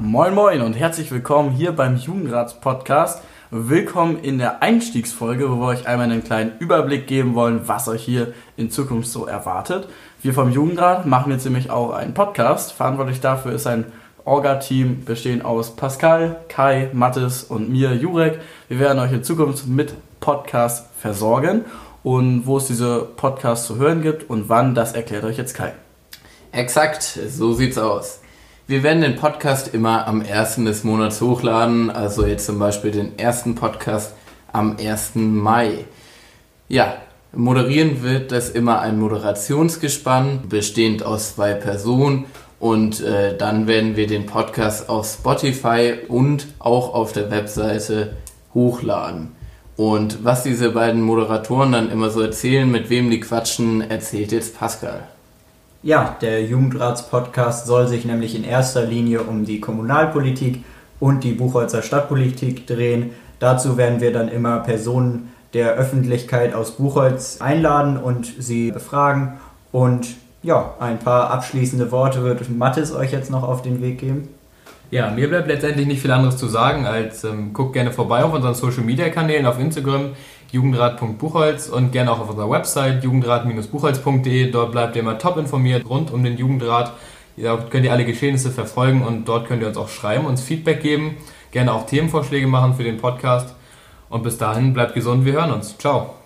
Moin Moin und herzlich willkommen hier beim Jugendrats-Podcast. Willkommen in der Einstiegsfolge, wo wir euch einmal einen kleinen Überblick geben wollen, was euch hier in Zukunft so erwartet. Wir vom Jugendrat machen jetzt nämlich auch einen Podcast. Verantwortlich dafür ist ein Orga-Team bestehend aus Pascal, Kai, Mathis und mir, Jurek. Wir werden euch in Zukunft mit Podcasts versorgen. Und wo es diese Podcasts zu hören gibt und wann, das erklärt euch jetzt Kai. Exakt, so sieht's aus. Wir werden den Podcast immer am 1. des Monats hochladen, also jetzt zum Beispiel den ersten Podcast am 1. Mai. Ja, moderieren wird das immer ein Moderationsgespann, bestehend aus zwei Personen und äh, dann werden wir den Podcast auf Spotify und auch auf der Webseite hochladen. Und was diese beiden Moderatoren dann immer so erzählen, mit wem die quatschen, erzählt jetzt Pascal. Ja, der Jugendratspodcast soll sich nämlich in erster Linie um die Kommunalpolitik und die Buchholzer Stadtpolitik drehen. Dazu werden wir dann immer Personen der Öffentlichkeit aus Buchholz einladen und sie befragen. Und ja, ein paar abschließende Worte wird Mathis euch jetzt noch auf den Weg geben. Ja, mir bleibt letztendlich nicht viel anderes zu sagen, als ähm, guckt gerne vorbei auf unseren Social Media Kanälen auf Instagram, jugendrat.buchholz und gerne auch auf unserer Website jugendrat-buchholz.de. Dort bleibt ihr immer top informiert rund um den Jugendrat. Da könnt ihr alle Geschehnisse verfolgen und dort könnt ihr uns auch schreiben, uns Feedback geben, gerne auch Themenvorschläge machen für den Podcast. Und bis dahin bleibt gesund, wir hören uns. Ciao.